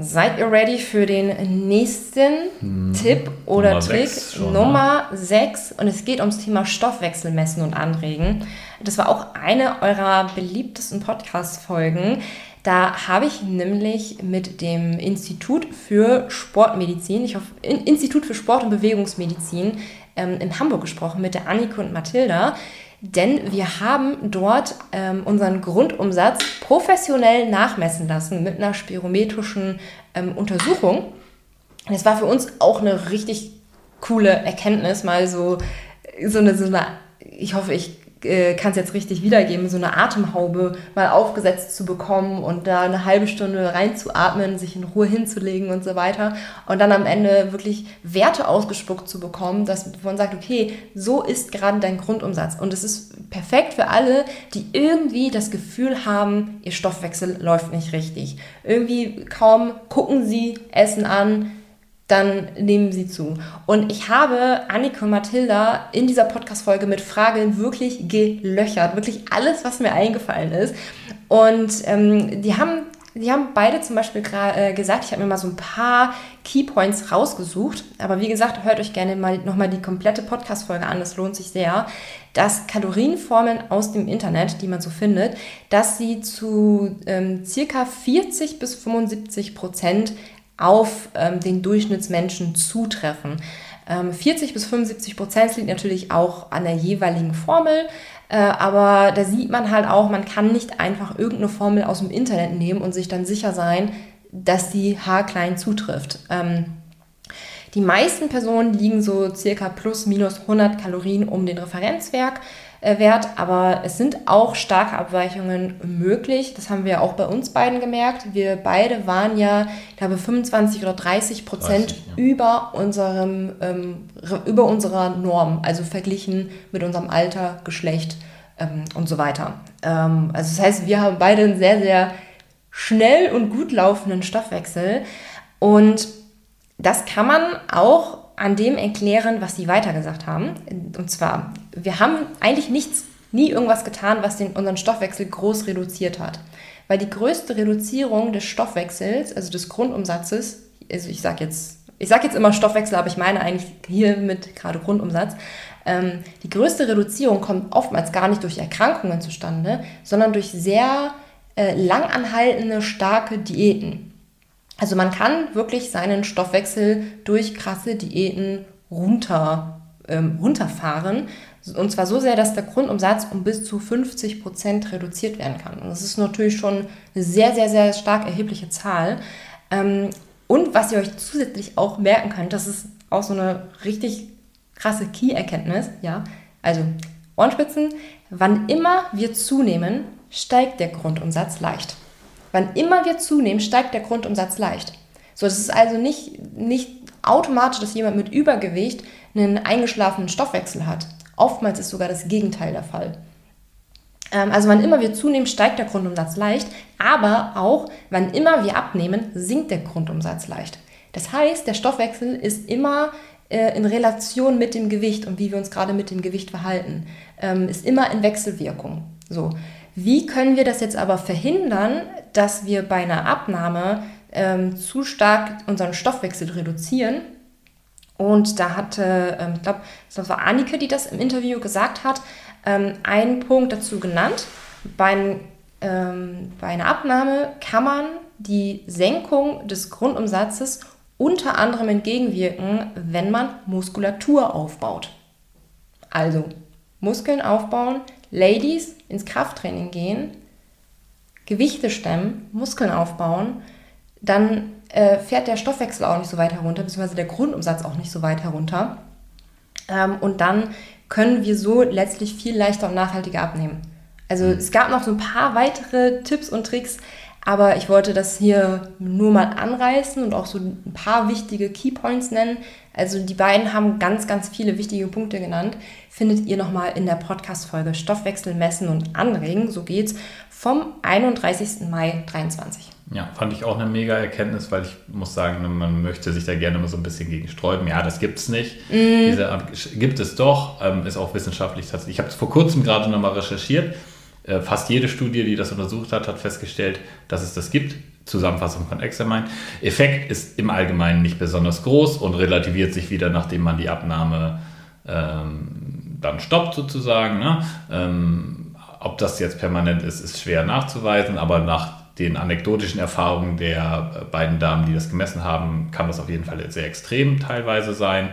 Seid ihr ready für den nächsten hm, Tipp oder Nummer Trick? Schon, ne? Nummer 6. Und es geht ums Thema Stoffwechsel messen und anregen. Das war auch eine eurer beliebtesten Podcast-Folgen. Da habe ich nämlich mit dem Institut für Sportmedizin, ich hoffe, Institut für Sport- und Bewegungsmedizin ähm, in Hamburg gesprochen, mit der Annike und Mathilda. Denn wir haben dort ähm, unseren Grundumsatz professionell nachmessen lassen mit einer spirometrischen ähm, Untersuchung. Das war für uns auch eine richtig coole Erkenntnis, mal so, so, eine, so eine, ich hoffe, ich äh, kann es jetzt richtig wiedergeben, so eine Atemhaube mal aufgesetzt zu bekommen und da eine halbe Stunde reinzuatmen, sich in Ruhe hinzulegen und so weiter und dann am Ende wirklich Werte ausgespuckt zu bekommen, dass man sagt, okay, so ist gerade dein Grundumsatz und es ist perfekt für alle, die irgendwie das Gefühl haben, ihr Stoffwechsel läuft nicht richtig. Irgendwie kaum gucken sie Essen an, dann nehmen sie zu. Und ich habe Annika und Mathilda in dieser Podcast-Folge mit Fragen wirklich gelöchert. Wirklich alles, was mir eingefallen ist. Und ähm, die haben die haben beide zum Beispiel äh, gesagt, ich habe mir mal so ein paar Keypoints rausgesucht, aber wie gesagt, hört euch gerne mal nochmal die komplette Podcast-Folge an, das lohnt sich sehr, dass Kalorienformeln aus dem Internet, die man so findet, dass sie zu ähm, circa 40 bis 75 Prozent auf ähm, den Durchschnittsmenschen zutreffen. Ähm, 40 bis 75 Prozent liegt natürlich auch an der jeweiligen Formel, äh, aber da sieht man halt auch, man kann nicht einfach irgendeine Formel aus dem Internet nehmen und sich dann sicher sein, dass die haarklein zutrifft. Ähm, die meisten Personen liegen so circa plus minus 100 Kalorien um den Referenzwert. Äh, Wert, aber es sind auch starke Abweichungen möglich. Das haben wir auch bei uns beiden gemerkt. Wir beide waren ja, ich glaube, 25 oder 30 Prozent 30, ja. über unserem, ähm, über unserer Norm, also verglichen mit unserem Alter, Geschlecht ähm, und so weiter. Ähm, also das heißt, wir haben beide einen sehr, sehr schnell und gut laufenden Stoffwechsel und das kann man auch an dem erklären, was sie weitergesagt haben. Und zwar, wir haben eigentlich nichts, nie irgendwas getan, was den, unseren Stoffwechsel groß reduziert hat. Weil die größte Reduzierung des Stoffwechsels, also des Grundumsatzes, also ich sage jetzt, ich sage jetzt immer Stoffwechsel, aber ich meine eigentlich hier mit gerade Grundumsatz, ähm, die größte Reduzierung kommt oftmals gar nicht durch Erkrankungen zustande, sondern durch sehr äh, langanhaltende, starke Diäten. Also man kann wirklich seinen Stoffwechsel durch krasse Diäten runter, ähm, runterfahren. Und zwar so sehr, dass der Grundumsatz um bis zu 50 Prozent reduziert werden kann. Und das ist natürlich schon eine sehr, sehr, sehr stark erhebliche Zahl. Ähm, und was ihr euch zusätzlich auch merken könnt, das ist auch so eine richtig krasse Key-Erkenntnis, ja. Also Ohrenspitzen, wann immer wir zunehmen, steigt der Grundumsatz leicht. Wann immer wir zunehmen, steigt der Grundumsatz leicht. So, es ist also nicht, nicht automatisch, dass jemand mit Übergewicht einen eingeschlafenen Stoffwechsel hat. Oftmals ist sogar das Gegenteil der Fall. Ähm, also wann immer wir zunehmen, steigt der Grundumsatz leicht, aber auch wann immer wir abnehmen, sinkt der Grundumsatz leicht. Das heißt, der Stoffwechsel ist immer äh, in Relation mit dem Gewicht und wie wir uns gerade mit dem Gewicht verhalten, ähm, ist immer in Wechselwirkung. So. Wie können wir das jetzt aber verhindern, dass wir bei einer Abnahme ähm, zu stark unseren Stoffwechsel reduzieren? Und da hatte, ähm, ich glaube, das war Annike, die das im Interview gesagt hat, ähm, einen Punkt dazu genannt. Bei, ähm, bei einer Abnahme kann man die Senkung des Grundumsatzes unter anderem entgegenwirken, wenn man Muskulatur aufbaut. Also Muskeln aufbauen, Ladies ins Krafttraining gehen, Gewichte stemmen, Muskeln aufbauen, dann äh, fährt der Stoffwechsel auch nicht so weit herunter, beziehungsweise der Grundumsatz auch nicht so weit herunter. Ähm, und dann können wir so letztlich viel leichter und nachhaltiger abnehmen. Also mhm. es gab noch so ein paar weitere Tipps und Tricks, aber ich wollte das hier nur mal anreißen und auch so ein paar wichtige Keypoints nennen. Also die beiden haben ganz, ganz viele wichtige Punkte genannt. Findet ihr nochmal in der Podcast-Folge Stoffwechsel messen und anregen. So geht's vom 31. Mai 23. Ja, fand ich auch eine mega Erkenntnis, weil ich muss sagen, man möchte sich da gerne mal so ein bisschen gegen sträuben. Ja, das gibt es nicht. Mm. Diese gibt es doch, ähm, ist auch wissenschaftlich tatsächlich. Ich habe es vor kurzem gerade nochmal recherchiert. Äh, fast jede Studie, die das untersucht hat, hat festgestellt, dass es das gibt. Zusammenfassung von Examine. Effekt ist im Allgemeinen nicht besonders groß und relativiert sich wieder, nachdem man die Abnahme ähm, dann stoppt sozusagen. Ne? Ähm, ob das jetzt permanent ist, ist schwer nachzuweisen, aber nach den anekdotischen Erfahrungen der beiden Damen, die das gemessen haben, kann das auf jeden Fall sehr extrem teilweise sein.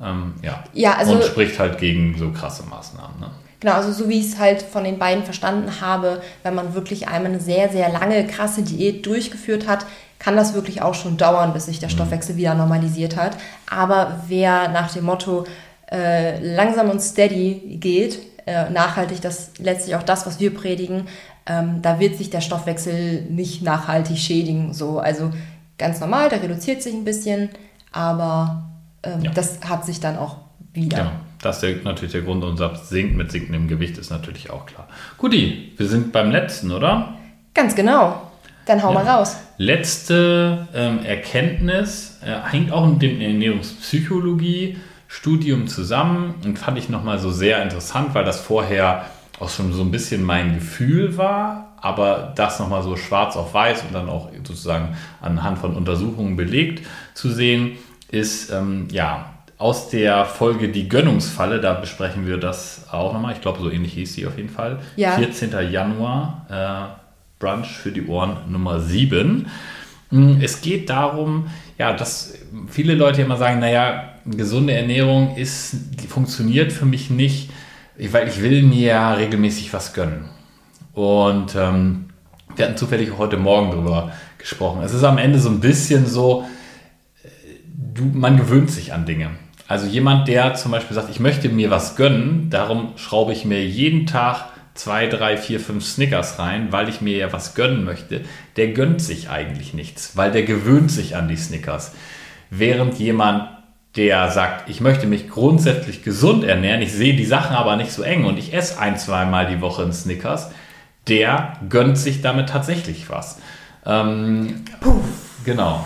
Ähm, ja. ja also, und spricht halt gegen so krasse Maßnahmen. Ne? Genau, also so wie ich es halt von den beiden verstanden habe, wenn man wirklich einmal eine sehr, sehr lange, krasse Diät durchgeführt hat, kann das wirklich auch schon dauern, bis sich der mhm. Stoffwechsel wieder normalisiert hat. Aber wer nach dem Motto äh, langsam und steady geht, äh, nachhaltig, das letztlich auch das, was wir predigen, ähm, da wird sich der Stoffwechsel nicht nachhaltig schädigen. So, also ganz normal, der reduziert sich ein bisschen, aber ähm, ja. das hat sich dann auch wieder. Genau. Das ist natürlich der Grund, unser sinkt mit sinkendem Gewicht, ist natürlich auch klar. Guti, wir sind beim letzten, oder? Ganz genau. Dann hau ja. mal raus. Letzte ähm, Erkenntnis äh, hängt auch mit dem Ernährungspsychologie-Studium zusammen und fand ich nochmal so sehr interessant, weil das vorher auch schon so ein bisschen mein Gefühl war, aber das nochmal so schwarz auf weiß und dann auch sozusagen anhand von Untersuchungen belegt zu sehen, ist ähm, ja aus der Folge Die Gönnungsfalle, da besprechen wir das auch nochmal. Ich glaube, so ähnlich hieß sie auf jeden Fall. Ja. 14. Januar, äh, Brunch für die Ohren Nummer 7. Hm, es geht darum, ja, dass viele Leute immer sagen, naja, gesunde Ernährung ist, funktioniert für mich nicht, weil ich will mir ja regelmäßig was gönnen. Und ähm, wir hatten zufällig heute Morgen darüber gesprochen. Es ist am Ende so ein bisschen so, äh, du, man gewöhnt sich an Dinge. Also jemand, der zum Beispiel sagt, ich möchte mir was gönnen, darum schraube ich mir jeden Tag zwei, drei, vier, fünf Snickers rein, weil ich mir ja was gönnen möchte, der gönnt sich eigentlich nichts, weil der gewöhnt sich an die Snickers. Während jemand, der sagt, ich möchte mich grundsätzlich gesund ernähren, ich sehe die Sachen aber nicht so eng und ich esse ein, zwei Mal die Woche einen Snickers, der gönnt sich damit tatsächlich was. Ähm, Puh. Genau.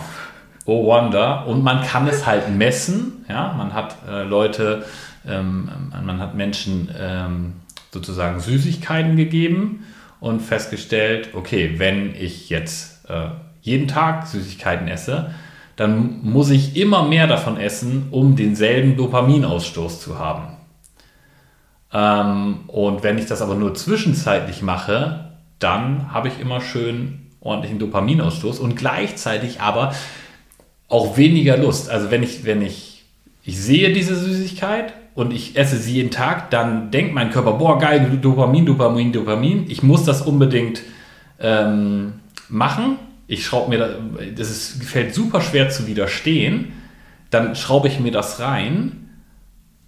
Oh Wonder. Und man kann es halt messen. Ja, man hat äh, Leute, ähm, man hat Menschen ähm, sozusagen Süßigkeiten gegeben und festgestellt, okay, wenn ich jetzt äh, jeden Tag Süßigkeiten esse, dann muss ich immer mehr davon essen, um denselben Dopaminausstoß zu haben. Ähm, und wenn ich das aber nur zwischenzeitlich mache, dann habe ich immer schön ordentlichen Dopaminausstoß und gleichzeitig aber auch weniger Lust. Also wenn ich, wenn ich, ich sehe diese Süßigkeit und ich esse sie jeden Tag, dann denkt mein Körper, boah, geil, Dopamin, Dopamin, Dopamin. Ich muss das unbedingt ähm, machen. Ich schraube mir das, das ist, fällt super schwer zu widerstehen. Dann schraube ich mir das rein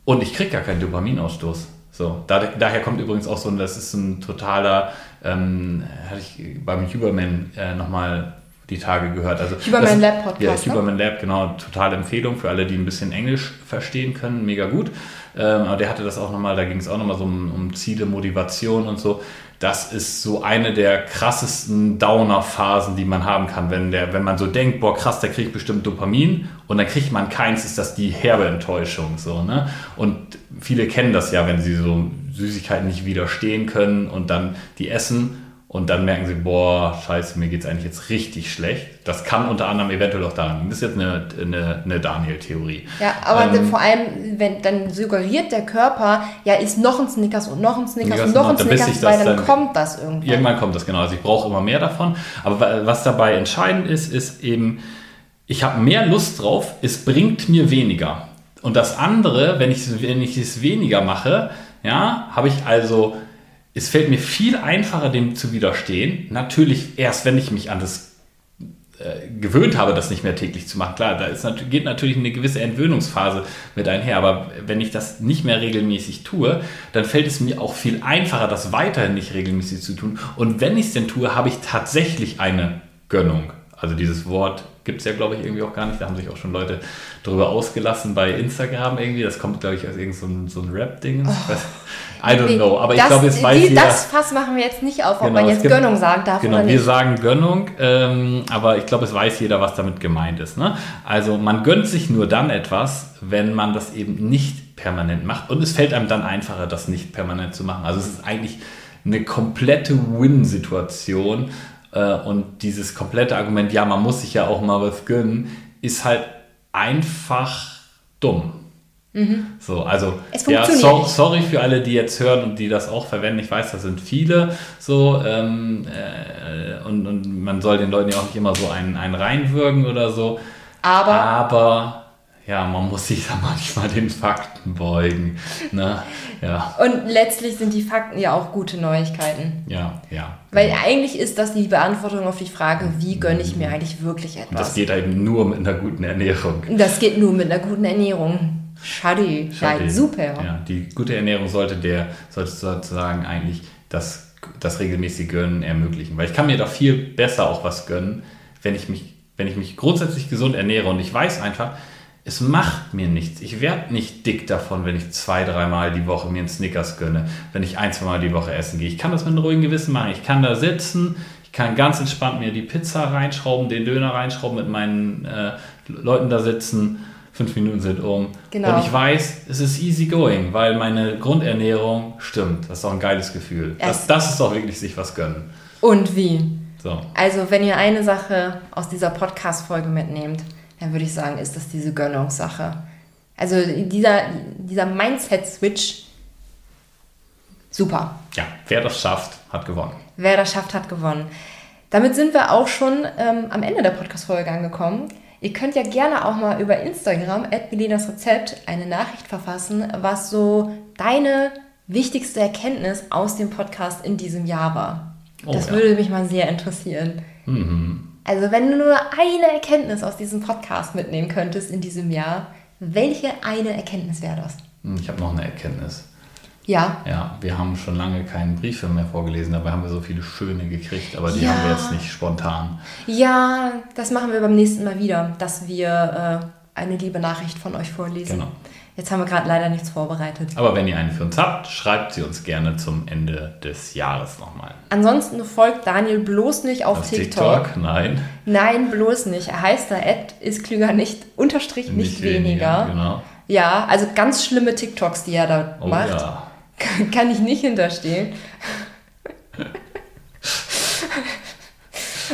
und ich kriege gar keinen Dopaminausstoß. So, da, daher kommt übrigens auch so, das ist ein totaler, ähm, hatte ich beim Huberman äh, nochmal die Tage gehört. Also Huberman Lab Podcast. Ja, Huberman Lab, genau, totale Empfehlung für alle, die ein bisschen Englisch verstehen können, mega gut. Ähm, aber der hatte das auch nochmal, da ging es auch nochmal so um, um Ziele, Motivation und so. Das ist so eine der krassesten Downer-Phasen, die man haben kann, wenn, der, wenn man so denkt, boah krass, der kriegt bestimmt Dopamin und dann kriegt man keins, ist das die herbe Enttäuschung. So, ne? Und viele kennen das ja, wenn sie so Süßigkeiten nicht widerstehen können und dann die essen und dann merken sie, boah, scheiße, mir geht es eigentlich jetzt richtig schlecht. Das kann unter anderem eventuell auch daran liegen. Das ist jetzt eine, eine, eine Daniel-Theorie. Ja, aber ähm, vor allem, wenn dann suggeriert der Körper, ja, ist noch ein Snickers und noch ein Snickers und noch ein Snickers, weil dann, dann, kommt das irgendwann. Irgendwann kommt das, genau. Also ich brauche immer mehr davon. Aber was dabei entscheidend ist, ist eben, ich habe mehr Lust drauf, es bringt mir weniger. Und das andere, wenn ich, wenn ich es weniger mache, ja, habe ich also es fällt mir viel einfacher, dem zu widerstehen. Natürlich erst, wenn ich mich an das äh, gewöhnt habe, das nicht mehr täglich zu machen. Klar, da ist, geht natürlich eine gewisse Entwöhnungsphase mit einher, aber wenn ich das nicht mehr regelmäßig tue, dann fällt es mir auch viel einfacher, das weiterhin nicht regelmäßig zu tun. Und wenn ich es denn tue, habe ich tatsächlich eine Gönnung. Also dieses Wort gibt es ja, glaube ich, irgendwie auch gar nicht. Da haben sich auch schon Leute drüber ausgelassen bei Instagram irgendwie. Das kommt, glaube ich, aus irgendeinem so, so Rap-Ding. Oh. I don't know. Aber das, ich glaube, es weiß die, jeder. Das Fass machen wir jetzt nicht auf, ob genau, man jetzt gibt, Gönnung sagen darf genau, oder nicht. wir sagen Gönnung, ähm, aber ich glaube, es weiß jeder, was damit gemeint ist. Ne? Also man gönnt sich nur dann etwas, wenn man das eben nicht permanent macht. Und es fällt einem dann einfacher, das nicht permanent zu machen. Also es ist eigentlich eine komplette Win-Situation Äh, und dieses komplette Argument, ja, man muss sich ja auch mal was gönnen, ist halt einfach dumm. Mhm. So, also ja, so, sorry für alle, die jetzt hören und die das auch verwenden. Ich weiß, das sind viele so ähm, äh, und, und man soll den Leuten ja auch nicht immer so einen, einen reinwürgen oder so. Aber, Aber ja, man muss sich da manchmal den Fakten beugen. Ne? Ja. Und letztlich sind die Fakten ja auch gute Neuigkeiten. Ja, ja. Weil genau. eigentlich ist das die Beantwortung auf die Frage, wie gönne ich mir eigentlich wirklich etwas. Und das geht eben nur mit einer guten Ernährung. Das geht nur mit einer guten Ernährung. Schade. Schade. super. Ja, die gute Ernährung sollte der sollte sozusagen eigentlich das, das regelmäßige Gönnen ermöglichen. Weil ich kann mir doch viel besser auch was gönnen, wenn ich mich, wenn ich mich grundsätzlich gesund ernähre und ich weiß einfach, es macht mir nichts. Ich werde nicht dick davon, wenn ich zwei, dreimal die Woche mir einen Snickers gönne, wenn ich ein, zwei Mal die Woche essen gehe. Ich kann das mit einem ruhigen Gewissen machen. Ich kann da sitzen, ich kann ganz entspannt mir die Pizza reinschrauben, den Döner reinschrauben, mit meinen äh, Leuten da sitzen fünf Minuten sind um. Genau. Und ich weiß, es ist easy going, weil meine Grundernährung stimmt. Das ist doch ein geiles Gefühl. Das, das ist doch wirklich sich was gönnen. Und wie? So. Also, wenn ihr eine Sache aus dieser Podcast-Folge mitnehmt, dann würde ich sagen, ist das diese Gönnungssache. Also dieser, dieser Mindset-Switch, super. Ja, wer das schafft, hat gewonnen. Wer das schafft, hat gewonnen. Damit sind wir auch schon ähm, am Ende der Podcast-Folge angekommen. Ihr könnt ja gerne auch mal über Instagram, Milenas Rezept, eine Nachricht verfassen, was so deine wichtigste Erkenntnis aus dem Podcast in diesem Jahr war. Oh, das ja. würde mich mal sehr interessieren. Mhm. Also, wenn du nur eine Erkenntnis aus diesem Podcast mitnehmen könntest in diesem Jahr, welche eine Erkenntnis wäre das? Hm, ich habe noch eine Erkenntnis. Ja. Ja, wir haben schon lange keinen Briefe mehr vorgelesen, dabei haben wir so viele schöne gekriegt, aber die ja. haben wir jetzt nicht spontan. Ja, das machen wir beim nächsten Mal wieder, dass wir äh, eine liebe Nachricht von euch vorlesen. Genau. Jetzt haben wir gerade leider nichts vorbereitet. Aber wenn ihr eine für uns habt, schreibt sie uns gerne zum Ende des Jahres nochmal. Ansonsten folgt Daniel bloß nicht auf, auf TikTok. TikTok. Nein. Nein, bloß nicht. Er heißt da Ed ist klüger nicht, unterstrich nicht, nicht weniger. weniger. Genau. Ja, also ganz schlimme TikToks, die er da oh, macht. Ja. Kann ich nicht hinterstehen.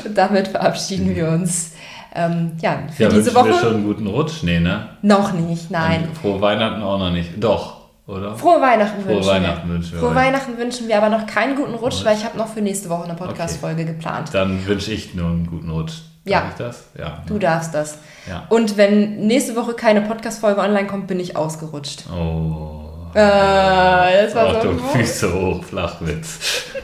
Und damit verabschieden wir uns. Ähm, ja, für ja, diese Woche. Wir schon einen guten Rutsch? Nee, ne? Noch nicht, nein. Und frohe Weihnachten auch noch nicht. Doch, oder? Frohe Weihnachten frohe wünschen Weihnachten wir. Wünschen wir frohe Weihnachten wünschen wir, aber noch keinen guten Rutsch, weil ich habe noch für nächste Woche eine Podcast-Folge okay. geplant. Dann wünsche ich nur einen guten Rutsch. Darf ja. ich das? Ja. Du darfst das. Ja. Und wenn nächste Woche keine Podcast-Folge online kommt, bin ich ausgerutscht. Oh. Äh, das war Achtung, so Füße hoch, Flachwitz.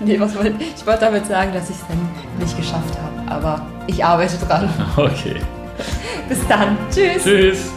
nee, was wollte ich? wollte damit sagen, dass ich es dann nicht geschafft habe. Aber ich arbeite dran. Okay. Bis dann. Tschüss. Tschüss.